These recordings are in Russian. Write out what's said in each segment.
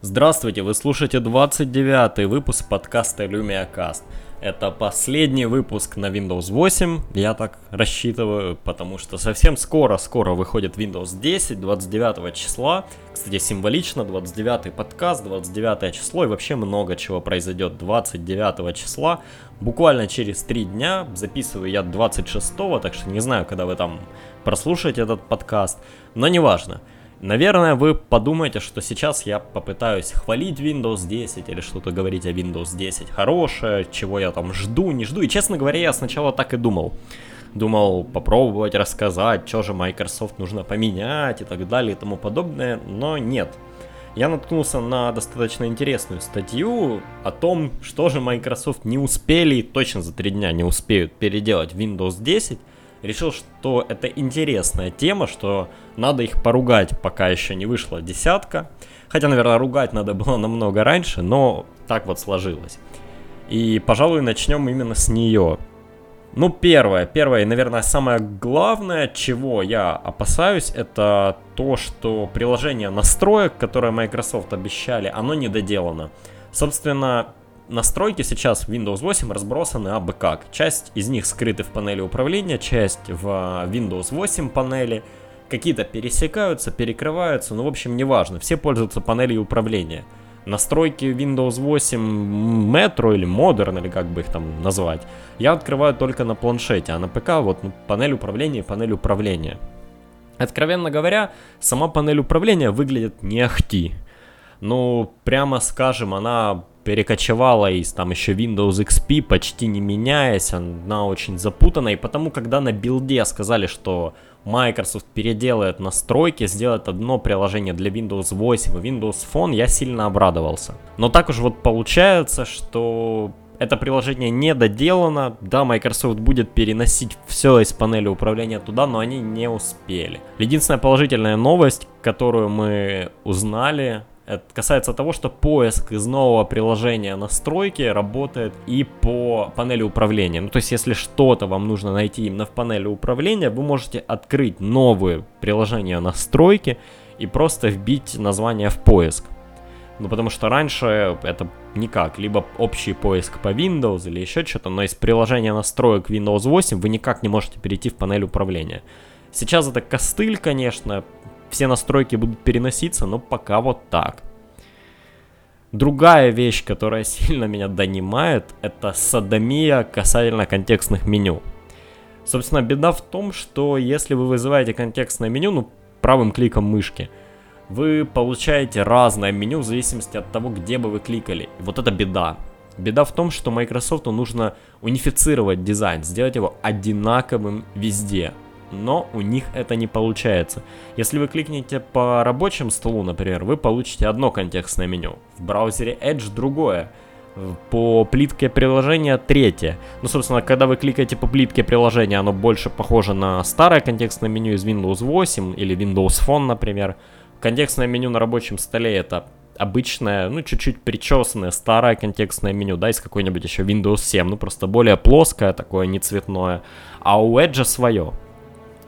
Здравствуйте, вы слушаете 29 выпуск подкаста LumiaCast. Это последний выпуск на Windows 8, я так рассчитываю, потому что совсем скоро-скоро выходит Windows 10, 29 числа. Кстати, символично, 29 подкаст, 29 число и вообще много чего произойдет 29 числа. Буквально через 3 дня, записываю я 26, так что не знаю, когда вы там прослушаете этот подкаст, но неважно. важно. Наверное, вы подумаете, что сейчас я попытаюсь хвалить Windows 10 или что-то говорить о Windows 10 хорошее, чего я там жду, не жду. И, честно говоря, я сначала так и думал. Думал попробовать рассказать, что же Microsoft нужно поменять и так далее и тому подобное, но нет. Я наткнулся на достаточно интересную статью о том, что же Microsoft не успели точно за три дня не успеют переделать Windows 10, решил, что это интересная тема, что надо их поругать, пока еще не вышла десятка. Хотя, наверное, ругать надо было намного раньше, но так вот сложилось. И, пожалуй, начнем именно с нее. Ну, первое, первое, наверное, самое главное, чего я опасаюсь, это то, что приложение настроек, которое Microsoft обещали, оно недоделано. Собственно, настройки сейчас в Windows 8 разбросаны абы как. Часть из них скрыты в панели управления, часть в Windows 8 панели. Какие-то пересекаются, перекрываются, ну, в общем, неважно. Все пользуются панелью управления. Настройки Windows 8 Metro или Modern, или как бы их там назвать, я открываю только на планшете, а на ПК вот ну, панель управления и панель управления. Откровенно говоря, сама панель управления выглядит не ахти. Ну, прямо скажем, она перекочевала из там еще Windows XP, почти не меняясь, она очень запутана, и потому, когда на билде сказали, что Microsoft переделает настройки, сделает одно приложение для Windows 8 и Windows Phone, я сильно обрадовался. Но так уж вот получается, что это приложение не доделано, да, Microsoft будет переносить все из панели управления туда, но они не успели. Единственная положительная новость, которую мы узнали, это касается того, что поиск из нового приложения настройки работает и по панели управления. Ну, то есть, если что-то вам нужно найти именно в панели управления, вы можете открыть новое приложение настройки и просто вбить название в поиск. Ну, потому что раньше это никак, либо общий поиск по Windows или еще что-то, но из приложения настроек Windows 8 вы никак не можете перейти в панель управления. Сейчас это костыль, конечно, все настройки будут переноситься, но пока вот так. Другая вещь, которая сильно меня донимает, это садомия касательно контекстных меню. Собственно, беда в том, что если вы вызываете контекстное меню, ну, правым кликом мышки, вы получаете разное меню в зависимости от того, где бы вы кликали. И вот это беда. Беда в том, что Microsoft нужно унифицировать дизайн, сделать его одинаковым везде но у них это не получается. Если вы кликнете по рабочему столу, например, вы получите одно контекстное меню. В браузере Edge другое. По плитке приложения третье. Ну, собственно, когда вы кликаете по плитке приложения, оно больше похоже на старое контекстное меню из Windows 8 или Windows Phone, например. Контекстное меню на рабочем столе это обычное, ну, чуть-чуть причесанное старое контекстное меню, да, из какой-нибудь еще Windows 7, ну, просто более плоское такое, не цветное, а у Edge свое.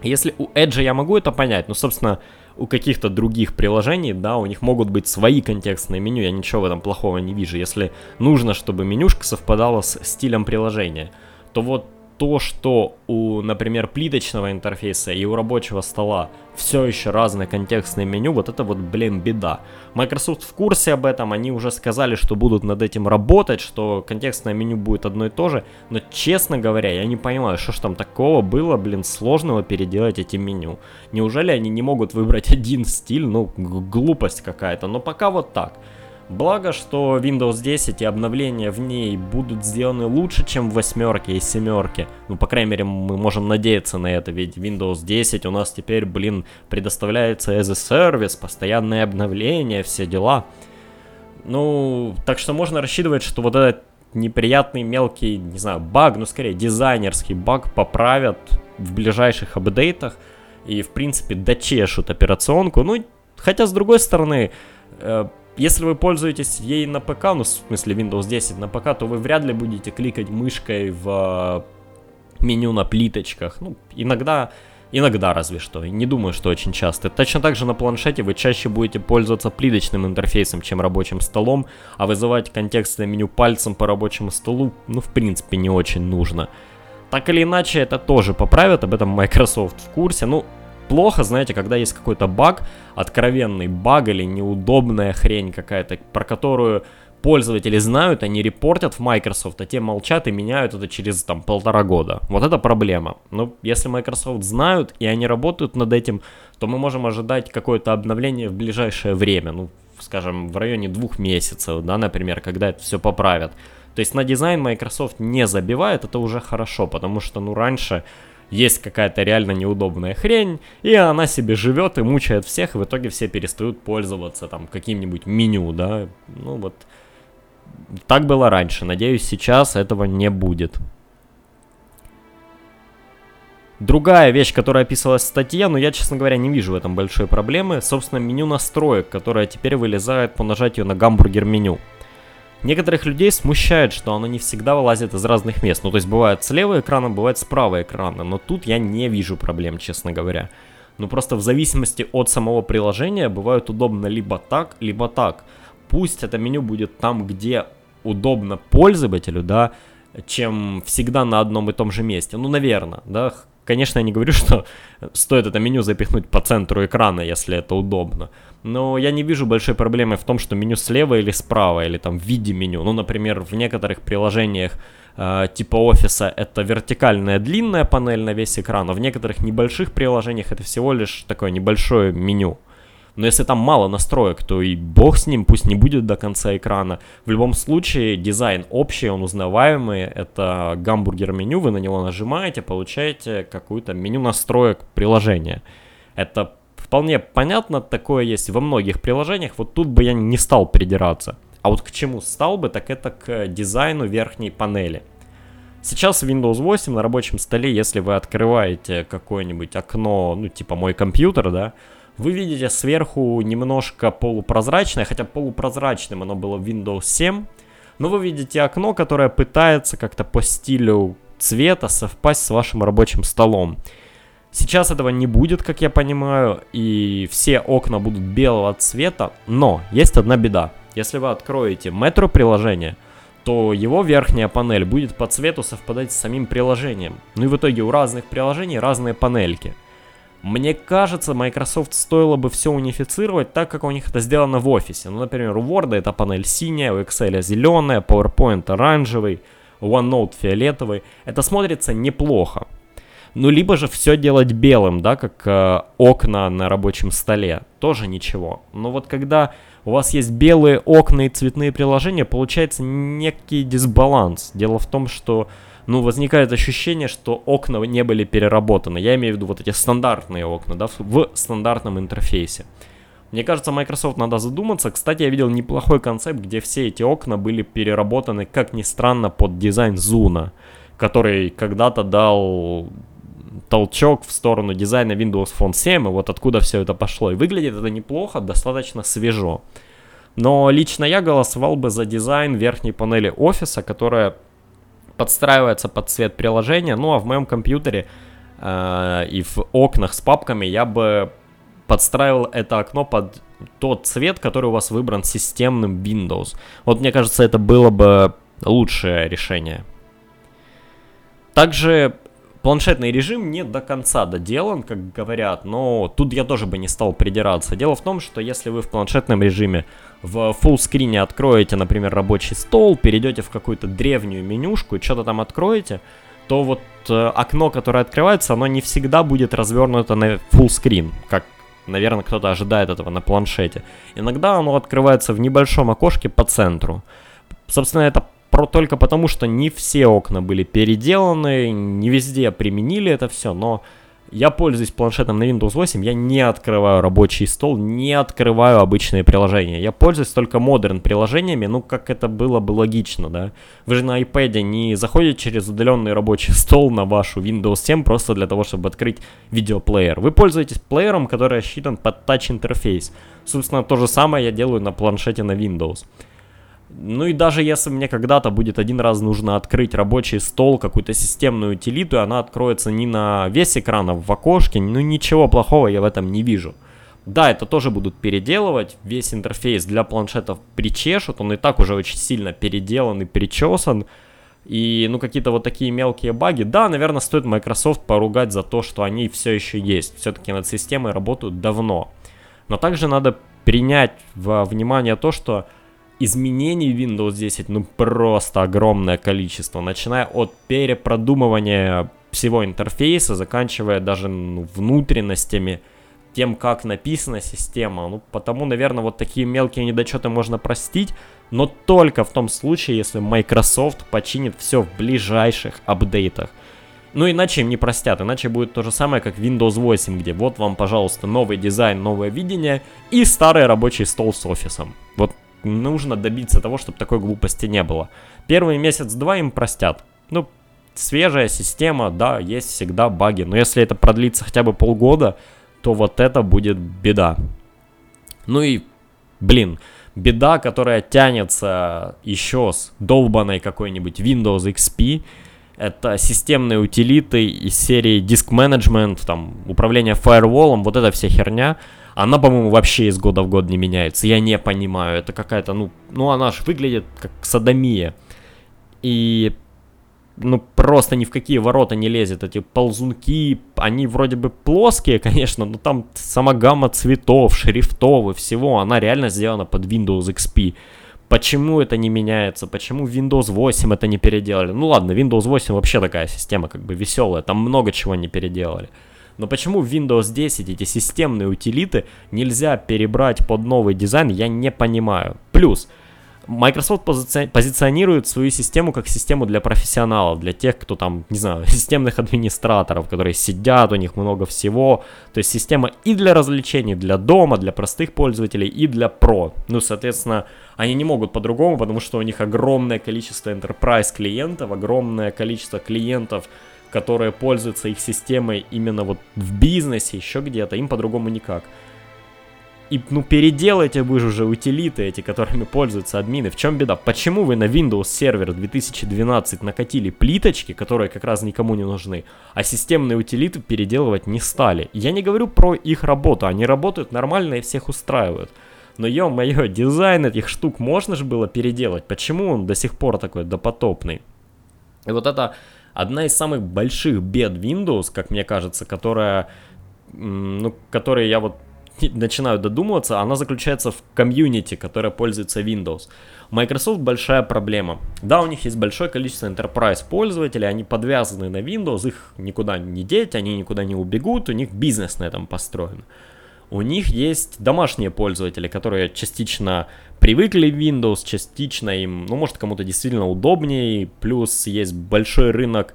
Если у Edge я могу это понять, ну, собственно, у каких-то других приложений, да, у них могут быть свои контекстные меню, я ничего в этом плохого не вижу. Если нужно, чтобы менюшка совпадала с стилем приложения, то вот то, что у, например, плиточного интерфейса и у рабочего стола все еще разное контекстное меню, вот это вот, блин, беда. Microsoft в курсе об этом, они уже сказали, что будут над этим работать, что контекстное меню будет одно и то же, но, честно говоря, я не понимаю, что ж там такого было, блин, сложного переделать эти меню. Неужели они не могут выбрать один стиль, ну, глупость какая-то, но пока вот так. Благо, что Windows 10 и обновления в ней будут сделаны лучше, чем в восьмерке и семерке. Ну, по крайней мере, мы можем надеяться на это, ведь Windows 10 у нас теперь, блин, предоставляется as a service, постоянные обновления, все дела. Ну, так что можно рассчитывать, что вот этот неприятный мелкий, не знаю, баг, ну скорее дизайнерский баг поправят в ближайших апдейтах и, в принципе, дочешут операционку. Ну, хотя, с другой стороны, э, если вы пользуетесь ей на ПК, ну, в смысле Windows 10 на ПК, то вы вряд ли будете кликать мышкой в меню на плиточках. Ну, иногда Иногда разве что, не думаю, что очень часто. Точно так же на планшете вы чаще будете пользоваться плиточным интерфейсом, чем рабочим столом, а вызывать контекстное меню пальцем по рабочему столу, ну, в принципе, не очень нужно. Так или иначе, это тоже поправят, об этом Microsoft в курсе. Ну, плохо, знаете, когда есть какой-то баг, откровенный баг или неудобная хрень какая-то, про которую пользователи знают, они репортят в Microsoft, а те молчат и меняют это через там полтора года. Вот это проблема. Но если Microsoft знают и они работают над этим, то мы можем ожидать какое-то обновление в ближайшее время, ну, скажем, в районе двух месяцев, да, например, когда это все поправят. То есть на дизайн Microsoft не забивает, это уже хорошо, потому что, ну, раньше есть какая-то реально неудобная хрень, и она себе живет и мучает всех, и в итоге все перестают пользоваться там каким-нибудь меню, да, ну вот так было раньше. Надеюсь, сейчас этого не будет. Другая вещь, которая описывалась в статье, но я, честно говоря, не вижу в этом большой проблемы, собственно, меню настроек, которое теперь вылезает по нажатию на гамбургер меню. Некоторых людей смущает, что оно не всегда вылазит из разных мест. Ну, то есть бывает с левого экрана, бывает с правого экрана. Но тут я не вижу проблем, честно говоря. Ну, просто в зависимости от самого приложения бывает удобно либо так, либо так пусть это меню будет там, где удобно пользователю, да, чем всегда на одном и том же месте. Ну, наверное, да. Конечно, я не говорю, что стоит это меню запихнуть по центру экрана, если это удобно. Но я не вижу большой проблемы в том, что меню слева или справа, или там в виде меню. Ну, например, в некоторых приложениях э, типа офиса это вертикальная длинная панель на весь экран, а в некоторых небольших приложениях это всего лишь такое небольшое меню. Но если там мало настроек, то и бог с ним, пусть не будет до конца экрана. В любом случае, дизайн общий, он узнаваемый. Это гамбургер меню, вы на него нажимаете, получаете какую-то меню настроек приложения. Это вполне понятно, такое есть во многих приложениях. Вот тут бы я не стал придираться. А вот к чему стал бы, так это к дизайну верхней панели. Сейчас в Windows 8 на рабочем столе, если вы открываете какое-нибудь окно, ну типа мой компьютер, да, вы видите сверху немножко полупрозрачное, хотя полупрозрачным оно было в Windows 7. Но вы видите окно, которое пытается как-то по стилю цвета совпасть с вашим рабочим столом. Сейчас этого не будет, как я понимаю, и все окна будут белого цвета, но есть одна беда. Если вы откроете Metro приложение, то его верхняя панель будет по цвету совпадать с самим приложением. Ну и в итоге у разных приложений разные панельки. Мне кажется, Microsoft стоило бы все унифицировать так, как у них это сделано в офисе. Ну, например, у Word это панель синяя, у Excel зеленая, PowerPoint оранжевый, OneNote фиолетовый. Это смотрится неплохо. Ну, либо же все делать белым, да, как э, окна на рабочем столе. Тоже ничего. Но вот когда у вас есть белые окна и цветные приложения, получается некий дисбаланс. Дело в том, что ну, возникает ощущение, что окна не были переработаны. Я имею в виду вот эти стандартные окна, да, в стандартном интерфейсе. Мне кажется, Microsoft надо задуматься. Кстати, я видел неплохой концепт, где все эти окна были переработаны, как ни странно, под дизайн Зуна, который когда-то дал толчок в сторону дизайна Windows Phone 7, и вот откуда все это пошло. И выглядит это неплохо, достаточно свежо. Но лично я голосовал бы за дизайн верхней панели офиса, которая подстраивается под цвет приложения. Ну а в моем компьютере э, и в окнах с папками я бы подстраивал это окно под тот цвет, который у вас выбран системным Windows. Вот мне кажется, это было бы лучшее решение. Также планшетный режим не до конца доделан, как говорят, но тут я тоже бы не стал придираться. Дело в том, что если вы в планшетном режиме в full скрине откроете, например, рабочий стол, перейдете в какую-то древнюю менюшку и что-то там откроете, то вот э, окно, которое открывается, оно не всегда будет развернуто на screen, как, наверное, кто-то ожидает этого на планшете. Иногда оно открывается в небольшом окошке по центру. Собственно, это про только потому, что не все окна были переделаны, не везде применили это все, но я пользуюсь планшетом на Windows 8, я не открываю рабочий стол, не открываю обычные приложения. Я пользуюсь только модерн приложениями, ну как это было бы логично, да. Вы же на iPad не заходите через удаленный рабочий стол на вашу Windows 7 просто для того, чтобы открыть видеоплеер. Вы пользуетесь плеером, который рассчитан под touch интерфейс. Собственно, то же самое я делаю на планшете на Windows. Ну и даже если мне когда-то будет один раз нужно открыть рабочий стол, какую-то системную утилиту, и она откроется не на весь экран, а в окошке, ну ничего плохого я в этом не вижу. Да, это тоже будут переделывать, весь интерфейс для планшетов причешут, он и так уже очень сильно переделан и причесан. И, ну, какие-то вот такие мелкие баги. Да, наверное, стоит Microsoft поругать за то, что они все еще есть. Все-таки над системой работают давно. Но также надо принять во внимание то, что изменений Windows 10, ну, просто огромное количество. Начиная от перепродумывания всего интерфейса, заканчивая даже ну, внутренностями, тем, как написана система. Ну, потому, наверное, вот такие мелкие недочеты можно простить, но только в том случае, если Microsoft починит все в ближайших апдейтах. Ну, иначе им не простят, иначе будет то же самое, как Windows 8, где вот вам, пожалуйста, новый дизайн, новое видение и старый рабочий стол с офисом. Вот нужно добиться того, чтобы такой глупости не было. Первый месяц-два им простят. Ну, свежая система, да, есть всегда баги, но если это продлится хотя бы полгода, то вот это будет беда. Ну и, блин, беда, которая тянется еще с долбанной какой-нибудь Windows XP, это системные утилиты из серии Disk Management, там, управление фаерволом, вот эта вся херня, она, по-моему, вообще из года в год не меняется. Я не понимаю, это какая-то, ну, ну она же выглядит как садомия. И ну, просто ни в какие ворота не лезет. Эти ползунки, они вроде бы плоские, конечно, но там сама гамма цветов, шрифтов и всего, она реально сделана под Windows XP. Почему это не меняется? Почему Windows 8 это не переделали? Ну ладно, Windows 8 вообще такая система как бы веселая, там много чего не переделали. Но почему в Windows 10 эти системные утилиты нельзя перебрать под новый дизайн, я не понимаю. Плюс, Microsoft пози позиционирует свою систему как систему для профессионалов, для тех, кто там, не знаю, системных администраторов, которые сидят, у них много всего. То есть система и для развлечений, для дома, для простых пользователей, и для про. Ну, соответственно, они не могут по-другому, потому что у них огромное количество enterprise клиентов, огромное количество клиентов, которые пользуются их системой именно вот в бизнесе, еще где-то, им по-другому никак. И, ну, переделайте вы же уже утилиты эти, которыми пользуются админы. В чем беда? Почему вы на Windows Server 2012 накатили плиточки, которые как раз никому не нужны, а системные утилиты переделывать не стали? Я не говорю про их работу, они работают нормально и всех устраивают. Но ё-моё, дизайн этих штук можно же было переделать. Почему он до сих пор такой допотопный? И вот это одна из самых больших бед Windows, как мне кажется, которая, ну, которой я вот начинаю додумываться, она заключается в комьюнити, которая пользуется Windows. Microsoft большая проблема. Да, у них есть большое количество enterprise пользователей, они подвязаны на Windows, их никуда не деть, они никуда не убегут, у них бизнес на этом построен. У них есть домашние пользователи, которые частично привыкли в Windows, частично им, ну, может, кому-то действительно удобнее, плюс есть большой рынок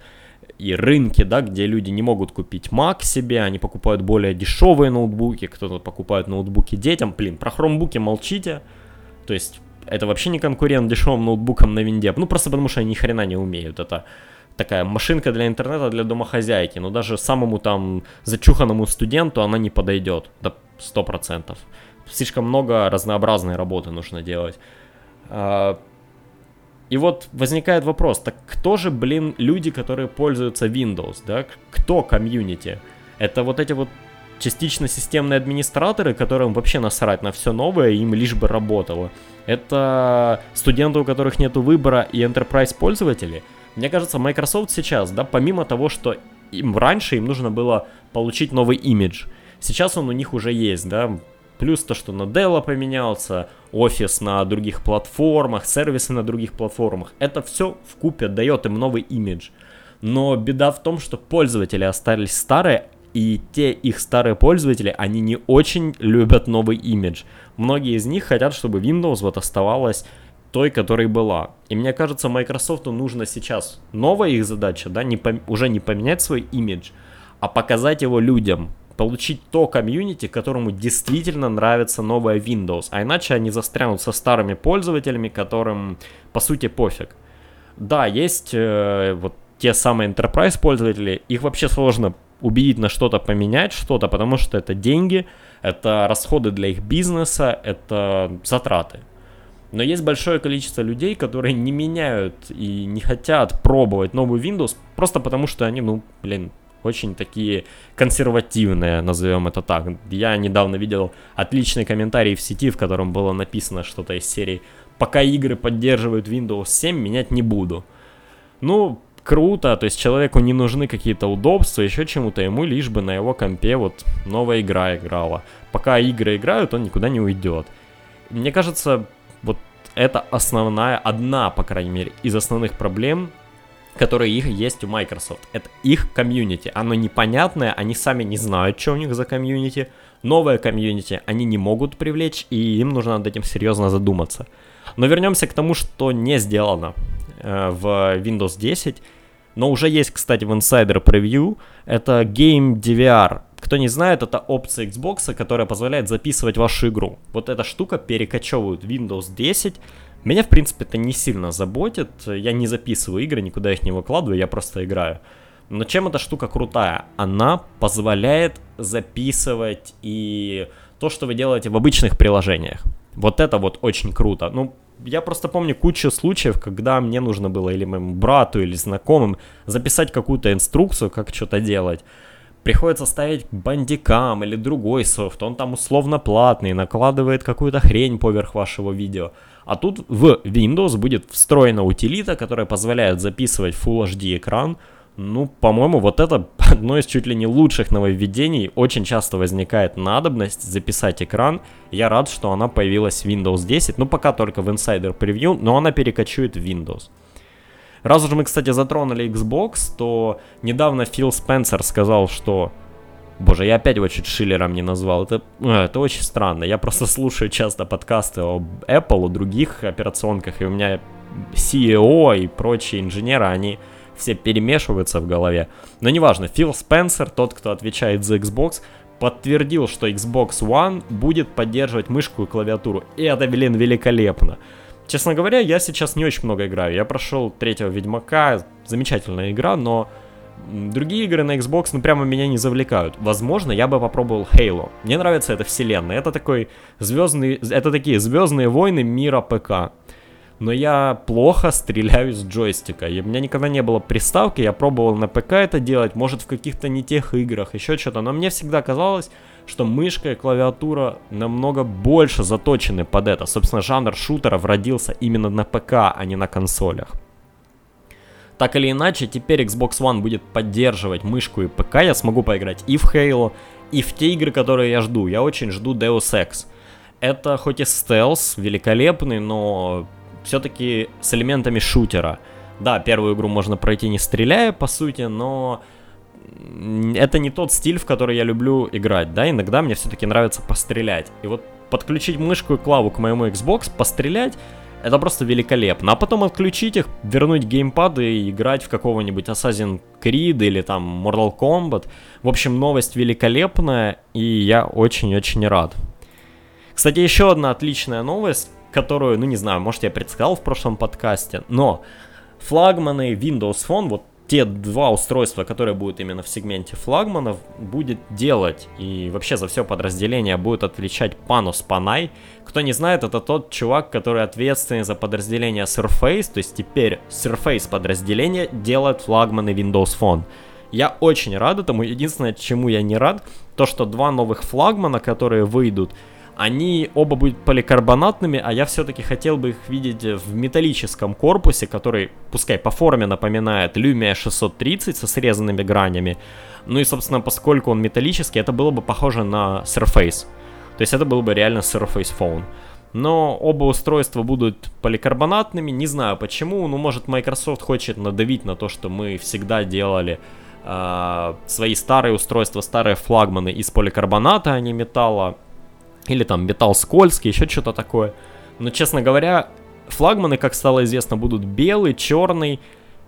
и рынки, да, где люди не могут купить Mac себе, они покупают более дешевые ноутбуки, кто-то покупает ноутбуки детям, блин, про хромбуки молчите, то есть это вообще не конкурент дешевым ноутбукам на винде, ну просто потому что они ни хрена не умеют, это такая машинка для интернета, для домохозяйки, но даже самому там зачуханному студенту она не подойдет, до да, 100%. Слишком много разнообразной работы нужно делать. А, и вот возникает вопрос, так кто же, блин, люди, которые пользуются Windows, да? Кто комьюнити? Это вот эти вот частично системные администраторы, которым вообще насрать на все новое, им лишь бы работало. Это студенты, у которых нет выбора, и enterprise пользователи. Мне кажется, Microsoft сейчас, да, помимо того, что им раньше им нужно было получить новый имидж, сейчас он у них уже есть, да, Плюс то, что на Dell поменялся, офис на других платформах, сервисы на других платформах. Это все в купе дает им новый имидж. Но беда в том, что пользователи остались старые, и те их старые пользователи, они не очень любят новый имидж. Многие из них хотят, чтобы Windows вот оставалась той, которой была. И мне кажется, Microsoft нужно сейчас новая их задача, да, не пом- уже не поменять свой имидж, а показать его людям, получить то комьюнити, которому действительно нравится новая Windows, а иначе они застрянут со старыми пользователями, которым по сути пофиг. Да, есть э, вот те самые enterprise пользователи, их вообще сложно убедить на что-то поменять, что-то, потому что это деньги, это расходы для их бизнеса, это затраты. Но есть большое количество людей, которые не меняют и не хотят пробовать новый Windows, просто потому что они, ну, блин, очень такие консервативные, назовем это так. Я недавно видел отличный комментарий в сети, в котором было написано что-то из серии «Пока игры поддерживают Windows 7, менять не буду». Ну, круто, то есть человеку не нужны какие-то удобства, еще чему-то, ему лишь бы на его компе вот новая игра играла. Пока игры играют, он никуда не уйдет. Мне кажется, вот это основная, одна, по крайней мере, из основных проблем, которые их есть у Microsoft. Это их комьюнити. Оно непонятное, они сами не знают, что у них за комьюнити. Новое комьюнити они не могут привлечь, и им нужно над этим серьезно задуматься. Но вернемся к тому, что не сделано э, в Windows 10. Но уже есть, кстати, в Insider Preview. Это Game DVR. Кто не знает, это опция Xbox, которая позволяет записывать вашу игру. Вот эта штука перекочевывает Windows 10 меня, в принципе, это не сильно заботит. Я не записываю игры, никуда их не выкладываю, я просто играю. Но чем эта штука крутая? Она позволяет записывать и то, что вы делаете в обычных приложениях. Вот это вот очень круто. Ну, я просто помню кучу случаев, когда мне нужно было или моему брату, или знакомым записать какую-то инструкцию, как что-то делать. Приходится ставить бандикам или другой софт, он там условно платный, накладывает какую-то хрень поверх вашего видео. А тут в Windows будет встроена утилита, которая позволяет записывать Full HD экран. Ну, по-моему, вот это одно из чуть ли не лучших нововведений. Очень часто возникает надобность записать экран. Я рад, что она появилась в Windows 10. Ну, пока только в Insider Preview, но она перекочует в Windows. Раз уж мы, кстати, затронули Xbox, то недавно Фил Спенсер сказал, что Боже, я опять его чуть Шиллером не назвал. Это, э, это очень странно. Я просто слушаю часто подкасты об Apple, о других операционках, и у меня CEO и прочие инженеры, они все перемешиваются в голове. Но неважно, Фил Спенсер, тот, кто отвечает за Xbox, подтвердил, что Xbox One будет поддерживать мышку и клавиатуру. И это, блин, великолепно. Честно говоря, я сейчас не очень много играю. Я прошел третьего Ведьмака, замечательная игра, но Другие игры на Xbox, ну, прямо меня не завлекают. Возможно, я бы попробовал Halo. Мне нравится эта вселенная. Это такой звездный... Это такие звездные войны мира ПК. Но я плохо стреляю с джойстика. И у меня никогда не было приставки, я пробовал на ПК это делать, может в каких-то не тех играх, еще что-то. Но мне всегда казалось, что мышка и клавиатура намного больше заточены под это. Собственно, жанр шутеров родился именно на ПК, а не на консолях. Так или иначе, теперь Xbox One будет поддерживать мышку и ПК, я смогу поиграть и в Halo, и в те игры, которые я жду. Я очень жду Deus Ex. Это хоть и стелс великолепный, но все-таки с элементами шутера. Да, первую игру можно пройти не стреляя, по сути, но это не тот стиль, в который я люблю играть, да, иногда мне все-таки нравится пострелять. И вот подключить мышку и клаву к моему Xbox, пострелять, это просто великолепно. А потом отключить их, вернуть геймпады и играть в какого-нибудь Assassin's Creed или там Mortal Kombat. В общем, новость великолепная, и я очень-очень рад. Кстати, еще одна отличная новость, которую, ну не знаю, может я предсказал в прошлом подкасте, но флагманы Windows Phone, вот те два устройства, которые будут именно в сегменте флагманов, будет делать. И вообще за все подразделение будет отвечать Панус Панай. Кто не знает, это тот чувак, который ответственный за подразделение Surface. То есть теперь Surface подразделение делает флагманы Windows Phone. Я очень рад этому. Единственное, чему я не рад, то что два новых флагмана, которые выйдут, они оба будут поликарбонатными, а я все-таки хотел бы их видеть в металлическом корпусе, который, пускай по форме напоминает Lumia 630 со срезанными гранями. Ну и, собственно, поскольку он металлический, это было бы похоже на Surface. То есть это был бы реально Surface Phone. Но оба устройства будут поликарбонатными, не знаю почему, ну может Microsoft хочет надавить на то, что мы всегда делали э, свои старые устройства, старые флагманы из поликарбоната, а не металла. Или там металл скользкий, еще что-то такое. Но, честно говоря, флагманы, как стало известно, будут белый, черный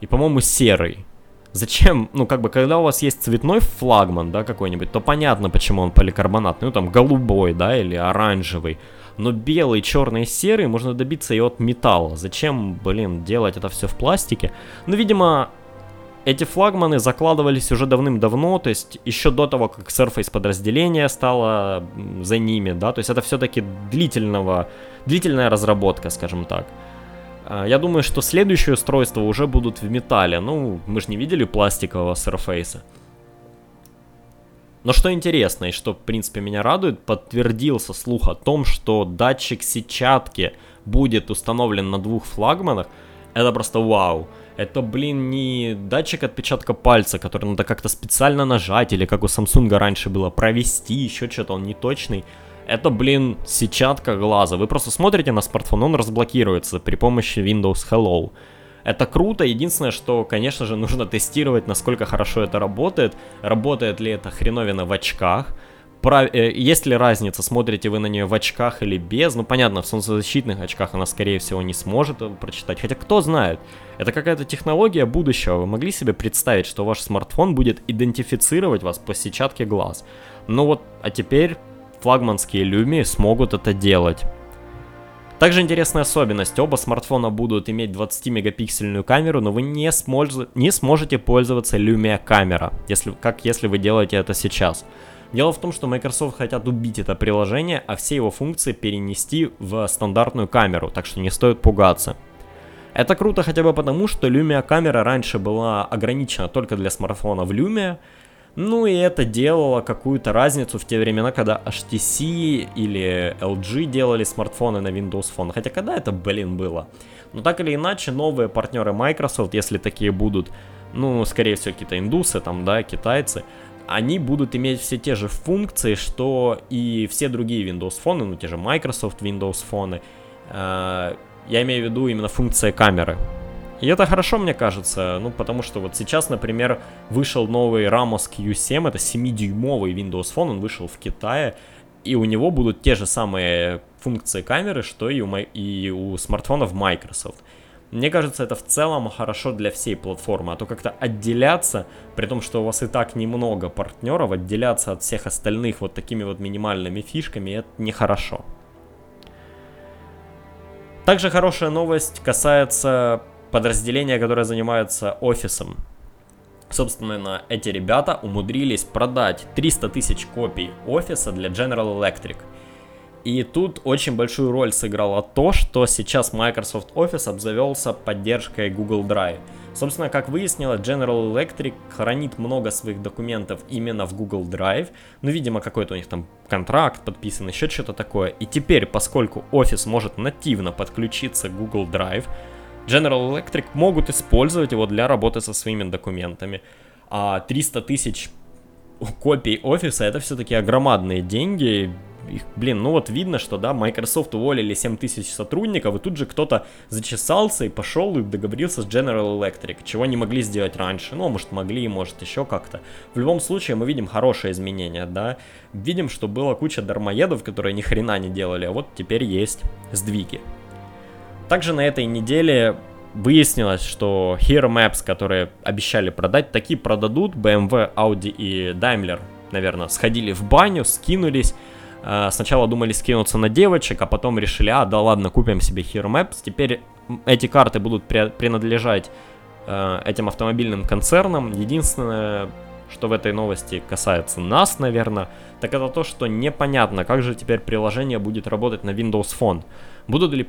и, по-моему, серый. Зачем, ну, как бы, когда у вас есть цветной флагман, да, какой-нибудь, то понятно, почему он поликарбонатный, ну, там, голубой, да, или оранжевый. Но белый, черный и серый можно добиться и от металла. Зачем, блин, делать это все в пластике? Ну, видимо, эти флагманы закладывались уже давным-давно, то есть еще до того, как Surface подразделение стало за ними, да, то есть это все-таки длительного, длительная разработка, скажем так. А, я думаю, что следующие устройства уже будут в металле, ну, мы же не видели пластикового Surface. Но что интересно и что, в принципе, меня радует, подтвердился слух о том, что датчик сетчатки будет установлен на двух флагманах. Это просто вау. Это, блин, не датчик отпечатка пальца, который надо как-то специально нажать, или как у Samsung раньше было, провести, еще что-то, он не точный. Это, блин, сетчатка глаза. Вы просто смотрите на смартфон, он разблокируется при помощи Windows Hello. Это круто, единственное, что, конечно же, нужно тестировать, насколько хорошо это работает. Работает ли это хреновина в очках. Прав... Э, есть ли разница, смотрите вы на нее в очках или без? Ну, понятно, в солнцезащитных очках она, скорее всего, не сможет прочитать. Хотя, кто знает, это какая-то технология будущего. Вы могли себе представить, что ваш смартфон будет идентифицировать вас по сетчатке глаз? Ну вот, а теперь флагманские Люми смогут это делать. Также интересная особенность, оба смартфона будут иметь 20-мегапиксельную камеру, но вы не, смож... не сможете пользоваться Lumia камера, если... как если вы делаете это сейчас. Дело в том, что Microsoft хотят убить это приложение, а все его функции перенести в стандартную камеру, так что не стоит пугаться. Это круто хотя бы потому, что Lumia камера раньше была ограничена только для смартфона в Lumia, ну и это делало какую-то разницу в те времена, когда HTC или LG делали смартфоны на Windows Phone. Хотя когда это, блин, было? Но так или иначе, новые партнеры Microsoft, если такие будут, ну, скорее всего, какие-то индусы там, да, китайцы, они будут иметь все те же функции, что и все другие Windows Phone, ну те же Microsoft Windows Phone. Э, я имею в виду именно функция камеры. И это хорошо, мне кажется, ну потому что вот сейчас, например, вышел новый Ramos Q7, это 7-дюймовый Windows Phone, он вышел в Китае, и у него будут те же самые функции камеры, что и у, и у смартфонов Microsoft. Мне кажется, это в целом хорошо для всей платформы, а то как-то отделяться, при том, что у вас и так немного партнеров, отделяться от всех остальных вот такими вот минимальными фишками, это нехорошо. Также хорошая новость касается подразделения, которое занимается офисом. Собственно, эти ребята умудрились продать 300 тысяч копий офиса для General Electric – и тут очень большую роль сыграло то, что сейчас Microsoft Office обзавелся поддержкой Google Drive. Собственно, как выяснилось, General Electric хранит много своих документов именно в Google Drive. Ну, видимо, какой-то у них там контракт подписан, еще что-то такое. И теперь, поскольку Office может нативно подключиться к Google Drive, General Electric могут использовать его для работы со своими документами. А 300 тысяч копий офиса это все-таки огромадные деньги их, блин, ну вот видно, что, да, Microsoft уволили 7 тысяч сотрудников, и тут же кто-то зачесался и пошел и договорился с General Electric, чего не могли сделать раньше. Ну, может, могли, может, еще как-то. В любом случае, мы видим хорошие изменения, да. Видим, что была куча дармоедов, которые ни хрена не делали, а вот теперь есть сдвиги. Также на этой неделе выяснилось, что Hero Maps, которые обещали продать, такие продадут. BMW, Audi и Daimler, наверное, сходили в баню, скинулись. Э, сначала думали скинуться на девочек, а потом решили, а, да ладно, купим себе Hero Maps. Теперь эти карты будут принадлежать э, этим автомобильным концернам. Единственное, что в этой новости касается нас, наверное, так это то, что непонятно, как же теперь приложение будет работать на Windows Phone. Будут ли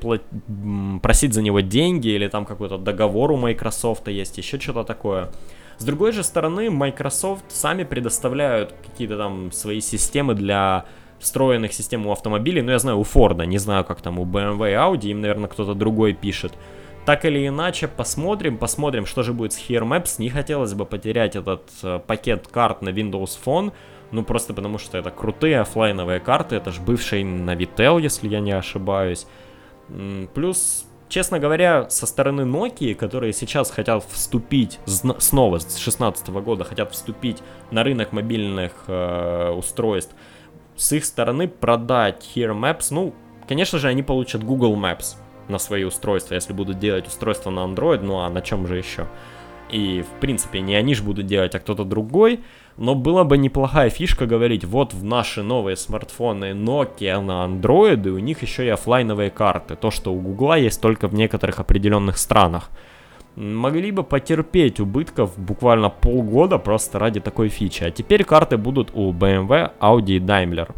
просить за него деньги, или там какой-то договор у Microsoft есть, еще что-то такое. С другой же стороны, Microsoft сами предоставляют какие-то там свои системы для встроенных систем у автомобилей, ну я знаю у Форда, не знаю как там у BMW и Audi, им, наверное, кто-то другой пишет. Так или иначе, посмотрим, посмотрим, что же будет с Here Maps. Не хотелось бы потерять этот э, пакет карт на Windows Phone, ну просто потому что это крутые офлайновые карты, это же бывший Navitel, если я не ошибаюсь. Плюс честно говоря, со стороны Nokia, которые сейчас хотят вступить, снова с 2016 года хотят вступить на рынок мобильных э, устройств, с их стороны продать Here Maps, ну, конечно же, они получат Google Maps на свои устройства, если будут делать устройство на Android, ну а на чем же еще? И, в принципе, не они же будут делать, а кто-то другой. Но была бы неплохая фишка говорить, вот в наши новые смартфоны Nokia на Android, и у них еще и офлайновые карты. То, что у Google есть только в некоторых определенных странах. Могли бы потерпеть убытков буквально полгода просто ради такой фичи. А теперь карты будут у BMW, Audi и Daimler.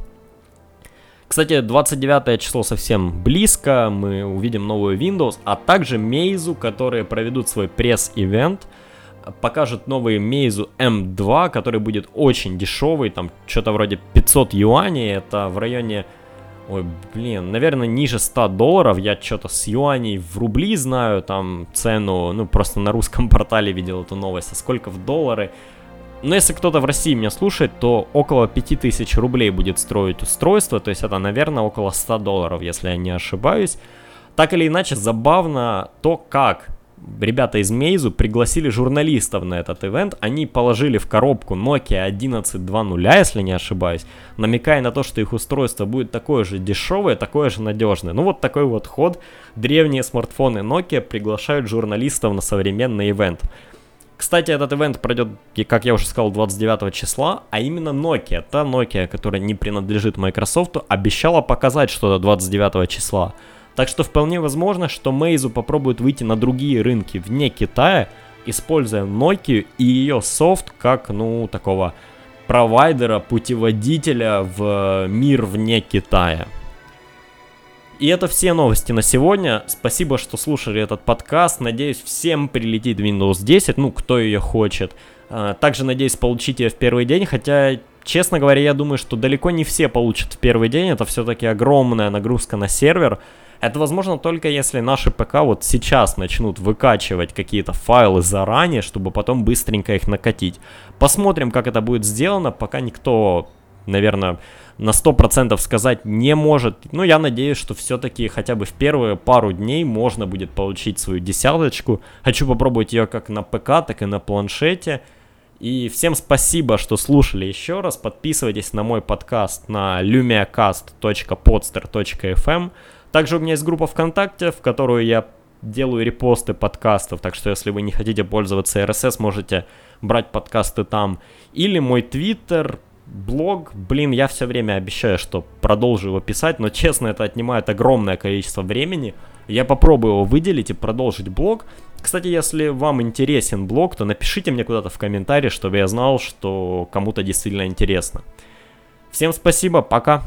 Кстати, 29 число совсем близко, мы увидим новую Windows, а также Meizu, которые проведут свой пресс-ивент, покажут новый Meizu M2, который будет очень дешевый, там что-то вроде 500 юаней, это в районе Ой, блин, наверное, ниже 100 долларов. Я что-то с юаней в рубли знаю, там цену, ну, просто на русском портале видел эту новость. А сколько в доллары? Но если кто-то в России меня слушает, то около 5000 рублей будет строить устройство, то есть это, наверное, около 100 долларов, если я не ошибаюсь. Так или иначе, забавно то, как ребята из Meizu пригласили журналистов на этот ивент. Они положили в коробку Nokia 11.2.0, если не ошибаюсь, намекая на то, что их устройство будет такое же дешевое, такое же надежное. Ну вот такой вот ход. Древние смартфоны Nokia приглашают журналистов на современный ивент. Кстати, этот ивент пройдет, как я уже сказал, 29 числа, а именно Nokia, та Nokia, которая не принадлежит Microsoft, обещала показать что-то 29 числа. Так что вполне возможно, что Meizu попробует выйти на другие рынки вне Китая, используя Nokia и ее софт как, ну, такого провайдера, путеводителя в мир вне Китая. И это все новости на сегодня. Спасибо, что слушали этот подкаст. Надеюсь, всем прилетит Windows 10, ну, кто ее хочет. А, также надеюсь получить ее в первый день, хотя, честно говоря, я думаю, что далеко не все получат в первый день. Это все-таки огромная нагрузка на сервер. Это возможно только если наши ПК вот сейчас начнут выкачивать какие-то файлы заранее, чтобы потом быстренько их накатить. Посмотрим, как это будет сделано, пока никто, наверное, на 100% сказать не может. Но я надеюсь, что все-таки хотя бы в первые пару дней можно будет получить свою десяточку. Хочу попробовать ее как на ПК, так и на планшете. И всем спасибо, что слушали еще раз. Подписывайтесь на мой подкаст на lumiacast.podster.fm. Также у меня есть группа ВКонтакте, в которую я делаю репосты подкастов, так что если вы не хотите пользоваться RSS, можете брать подкасты там. Или мой твиттер, блог, блин, я все время обещаю, что продолжу его писать, но честно, это отнимает огромное количество времени. Я попробую его выделить и продолжить блог. Кстати, если вам интересен блог, то напишите мне куда-то в комментарии, чтобы я знал, что кому-то действительно интересно. Всем спасибо, пока!